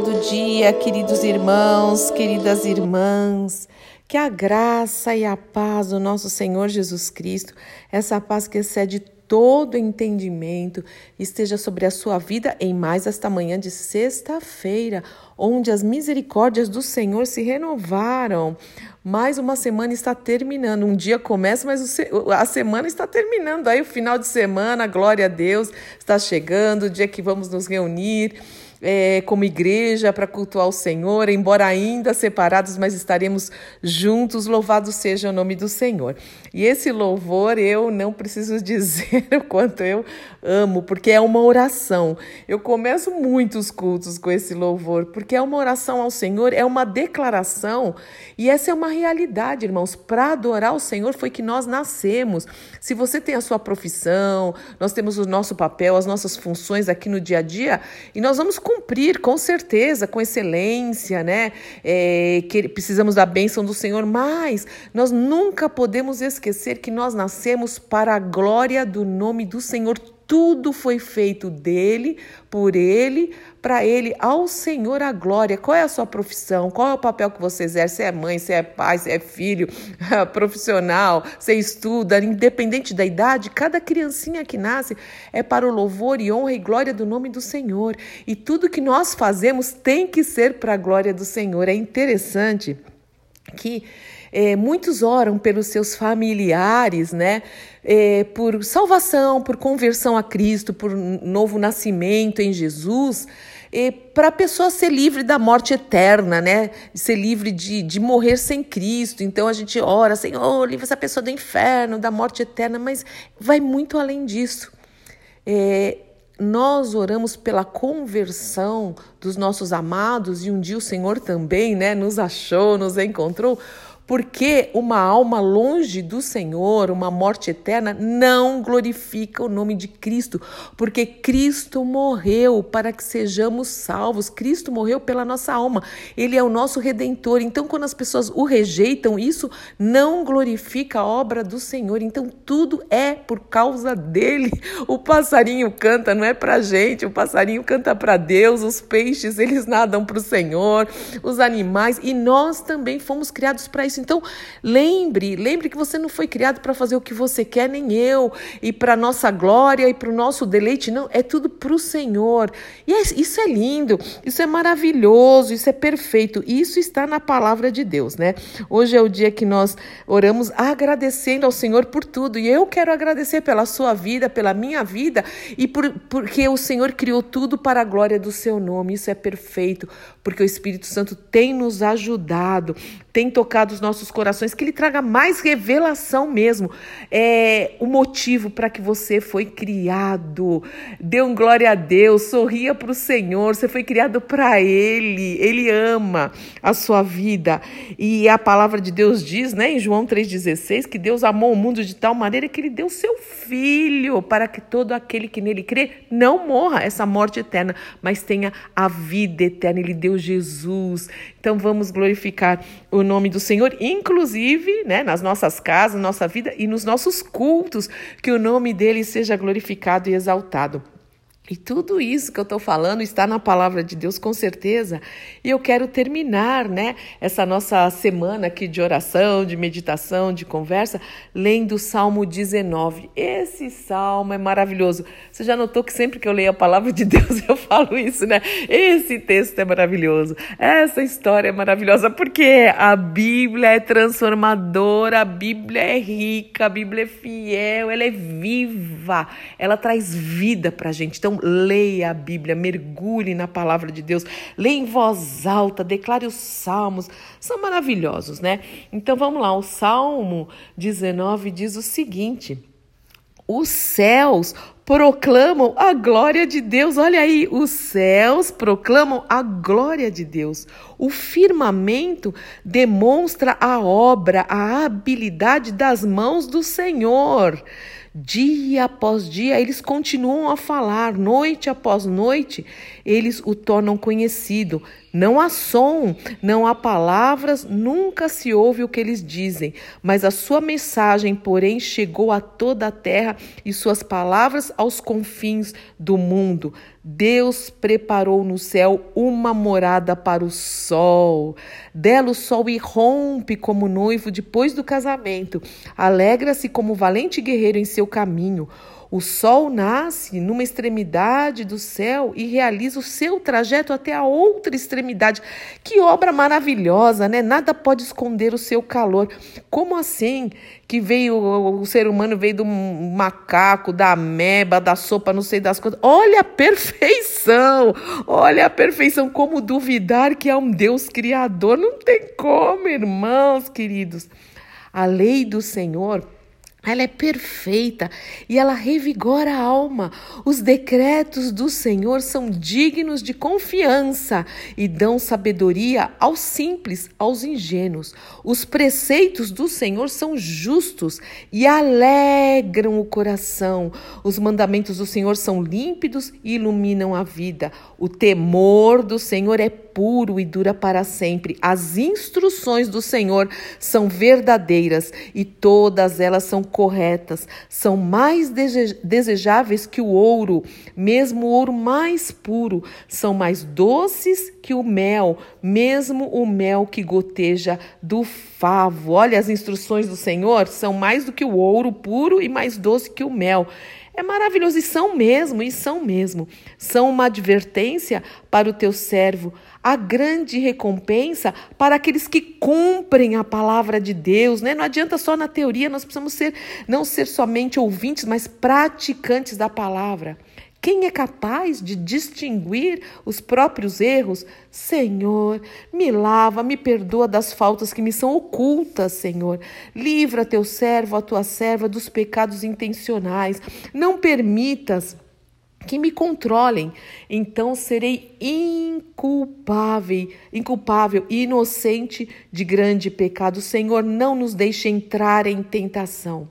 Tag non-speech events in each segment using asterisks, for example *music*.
Abençoado dia, queridos irmãos, queridas irmãs. Que a graça e a paz do nosso Senhor Jesus Cristo, essa paz que excede todo entendimento, esteja sobre a sua vida em mais esta manhã de sexta-feira, onde as misericórdias do Senhor se renovaram. Mais uma semana está terminando. Um dia começa, mas a semana está terminando. Aí o final de semana, glória a Deus, está chegando, o dia que vamos nos reunir é, como igreja para cultuar o Senhor, embora ainda separados, mas estaremos juntos. Louvado seja o nome do Senhor. E esse louvor eu não preciso *laughs* dizer o quanto eu amo, porque é uma oração. Eu começo muitos cultos com esse louvor, porque é uma oração ao Senhor, é uma declaração, e essa é uma realidade, irmãos. Para adorar o Senhor foi que nós nascemos. Se você tem a sua profissão, nós temos o nosso papel, as nossas funções aqui no dia a dia, e nós vamos cumprir com certeza, com excelência, né? É, que precisamos da bênção do Senhor, mas nós nunca podemos esquecer que nós nascemos para a glória do nome do Senhor. Tudo foi feito dele, por ele, para ele, ao Senhor a glória. Qual é a sua profissão? Qual é o papel que você exerce? Se é mãe, se é pai, se é filho, *laughs* profissional, você estuda, independente da idade, cada criancinha que nasce é para o louvor e honra e glória do nome do Senhor. E tudo que nós fazemos tem que ser para a glória do Senhor. É interessante que é, muitos oram pelos seus familiares, né? É, por salvação, por conversão a Cristo, por novo nascimento em Jesus, é, para a pessoa ser livre da morte eterna, né? Ser livre de, de morrer sem Cristo. Então a gente ora, Senhor, livra essa pessoa do inferno, da morte eterna, mas vai muito além disso. É, nós oramos pela conversão dos nossos amados e um dia o Senhor também, né, nos achou, nos encontrou, porque uma alma longe do Senhor, uma morte eterna, não glorifica o nome de Cristo, porque Cristo morreu para que sejamos salvos. Cristo morreu pela nossa alma. Ele é o nosso redentor. Então, quando as pessoas o rejeitam, isso não glorifica a obra do Senhor. Então, tudo é por causa dele. O passarinho canta, não é pra gente. O passarinho canta para Deus, os peixes, eles nadam para o Senhor, os animais, e nós também fomos criados para isso. Então, lembre, lembre que você não foi criado para fazer o que você quer, nem eu, e para nossa glória e para o nosso deleite, não, é tudo para o Senhor. E é, isso é lindo, isso é maravilhoso, isso é perfeito, isso está na palavra de Deus, né? Hoje é o dia que nós oramos agradecendo ao Senhor por tudo, e eu quero agradecer pela sua vida, pela minha vida, e por, porque o Senhor criou tudo para a glória do seu nome, isso é perfeito, porque o Espírito Santo tem nos ajudado, tem tocado os nossos nossos corações, que Ele traga mais revelação mesmo. É o motivo para que você foi criado. Dê um glória a Deus, sorria para o Senhor. Você foi criado para Ele. Ele ama a sua vida. E a palavra de Deus diz, né, em João 3,16, que Deus amou o mundo de tal maneira que Ele deu seu Filho para que todo aquele que nele crê não morra essa morte eterna, mas tenha a vida eterna. Ele deu Jesus. Então vamos glorificar o nome do Senhor, inclusive né, nas nossas casas, nossa vida e nos nossos cultos, que o nome dele seja glorificado e exaltado. E tudo isso que eu estou falando está na palavra de Deus, com certeza. E eu quero terminar, né, essa nossa semana aqui de oração, de meditação, de conversa, lendo o Salmo 19. Esse salmo é maravilhoso. Você já notou que sempre que eu leio a palavra de Deus *laughs* eu falo isso, né? Esse texto é maravilhoso. Essa história é maravilhosa porque a Bíblia é transformadora, a Bíblia é rica, a Bíblia é fiel, ela é viva, ela traz vida para a gente. Então, leia a Bíblia, mergulhe na palavra de Deus, leia em voz alta, declare os salmos, são maravilhosos, né? Então vamos lá, o Salmo 19 diz o seguinte: Os céus proclamam a glória de Deus. Olha aí, os céus proclamam a glória de Deus. O firmamento demonstra a obra, a habilidade das mãos do Senhor. Dia após dia, eles continuam a falar, noite após noite, eles o tornam conhecido. Não há som, não há palavras, nunca se ouve o que eles dizem, mas a sua mensagem, porém, chegou a toda a terra e suas palavras aos confins do mundo. Deus preparou no céu uma morada para o sol. Dela o sol irrompe como noivo depois do casamento. Alegra-se como valente guerreiro em seu caminho. O sol nasce numa extremidade do céu e realiza o seu trajeto até a outra extremidade. Que obra maravilhosa, né? Nada pode esconder o seu calor. Como assim que veio o ser humano veio do macaco, da ameba, da sopa, não sei das coisas. Olha a perfeição! Olha a perfeição, como duvidar que é um Deus criador? Não tem como, irmãos queridos. A lei do Senhor ela é perfeita e ela revigora a alma. Os decretos do Senhor são dignos de confiança e dão sabedoria aos simples, aos ingênuos. Os preceitos do Senhor são justos e alegram o coração. Os mandamentos do Senhor são límpidos e iluminam a vida. O temor do Senhor é puro e dura para sempre. As instruções do Senhor são verdadeiras e todas elas são corretas. São mais desejáveis que o ouro, mesmo o ouro mais puro. São mais doces que o mel, mesmo o mel que goteja do favo. Olha, as instruções do Senhor são mais do que o ouro puro e mais doce que o mel. É maravilhoso e são mesmo, e são mesmo. São uma advertência para o teu servo, a grande recompensa para aqueles que cumprem a palavra de Deus, né? Não adianta só na teoria, nós precisamos ser não ser somente ouvintes, mas praticantes da palavra. Quem é capaz de distinguir os próprios erros? Senhor, me lava, me perdoa das faltas que me são ocultas, Senhor. Livra teu servo, a tua serva dos pecados intencionais. Não permitas que me controlem, então serei inculpável, inculpável e inocente de grande pecado. Senhor, não nos deixe entrar em tentação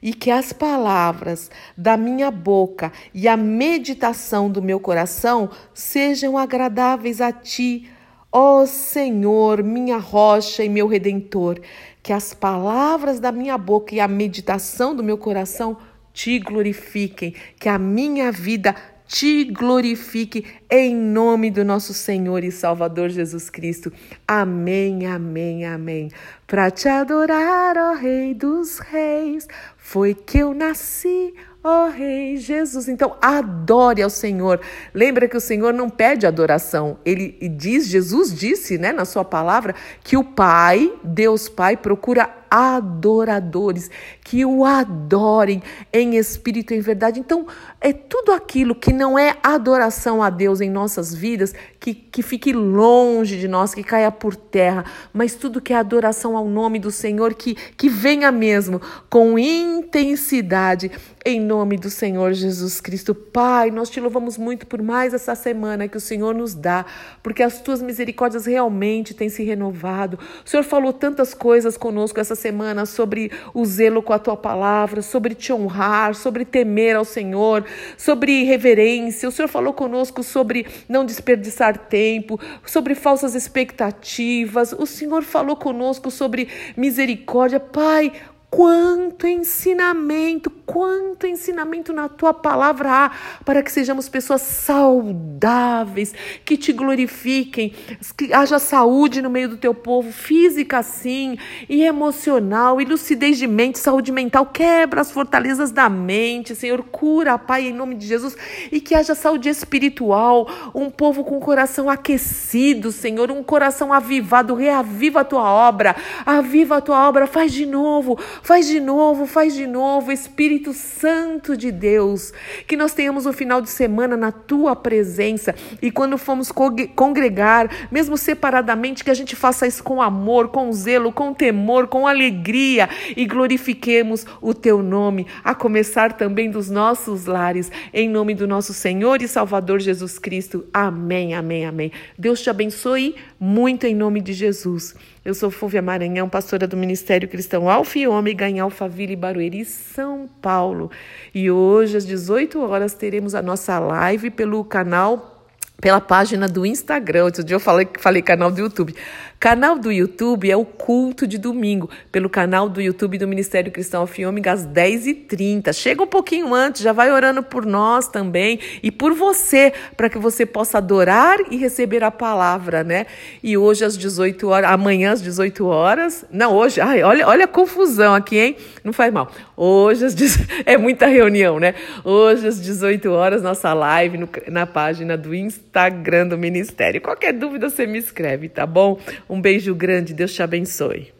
e que as palavras da minha boca e a meditação do meu coração sejam agradáveis a ti, ó Senhor, minha rocha e meu redentor. Que as palavras da minha boca e a meditação do meu coração te glorifiquem, que a minha vida te glorifique em nome do nosso Senhor e Salvador Jesus Cristo. Amém, amém, amém. Para te adorar, ó Rei dos Reis, foi que eu nasci, ó Rei Jesus. Então, adore ao Senhor. Lembra que o Senhor não pede adoração. Ele diz, Jesus disse, né, na sua palavra, que o Pai, Deus Pai, procura adoradores, que o adorem em espírito e em verdade. Então, é tudo aquilo que não é adoração a Deus em nossas vidas, que, que fique longe de nós, que caia por terra, mas tudo que é adoração ao nome do Senhor, que, que venha mesmo com intensidade, em nome do Senhor Jesus Cristo. Pai, nós te louvamos muito por mais essa semana que o Senhor nos dá, porque as tuas misericórdias realmente têm se renovado. O Senhor falou tantas coisas conosco essa semana sobre o zelo com a tua palavra, sobre te honrar, sobre temer ao Senhor, sobre reverência. O Senhor falou conosco sobre não desperdiçar tempo, sobre falsas expectativas. O Senhor falou conosco sobre misericórdia. Pai, Quanto ensinamento, quanto ensinamento na tua palavra há para que sejamos pessoas saudáveis, que te glorifiquem, que haja saúde no meio do teu povo, física sim, e emocional, e lucidez de mente, saúde mental, quebra as fortalezas da mente, Senhor, cura, Pai, em nome de Jesus, e que haja saúde espiritual, um povo com o coração aquecido, Senhor, um coração avivado, reaviva a tua obra, aviva a tua obra, faz de novo Faz de novo, faz de novo, Espírito Santo de Deus. Que nós tenhamos um final de semana na tua presença e quando formos congregar, mesmo separadamente, que a gente faça isso com amor, com zelo, com temor, com alegria e glorifiquemos o teu nome, a começar também dos nossos lares, em nome do nosso Senhor e Salvador Jesus Cristo. Amém, amém, amém. Deus te abençoe muito em nome de Jesus. Eu sou Fúvia Maranhão, pastora do Ministério Cristão Alfa e Ômega em Alphaville, Barueri, São Paulo. E hoje, às 18 horas, teremos a nossa live pelo canal, pela página do Instagram. Outro dia eu falei, falei canal do YouTube. Canal do YouTube é o culto de domingo, pelo canal do YouTube do Ministério Cristão Alfiômega às 10h30. Chega um pouquinho antes, já vai orando por nós também e por você, para que você possa adorar e receber a palavra, né? E hoje às 18 horas, amanhã às 18 horas, não, hoje, ai, olha, olha a confusão aqui, hein? Não faz mal. Hoje às *laughs* é muita reunião, né? Hoje às 18 horas, nossa live no, na página do Instagram do Ministério. Qualquer dúvida você me escreve, tá bom? Um beijo grande, Deus te abençoe.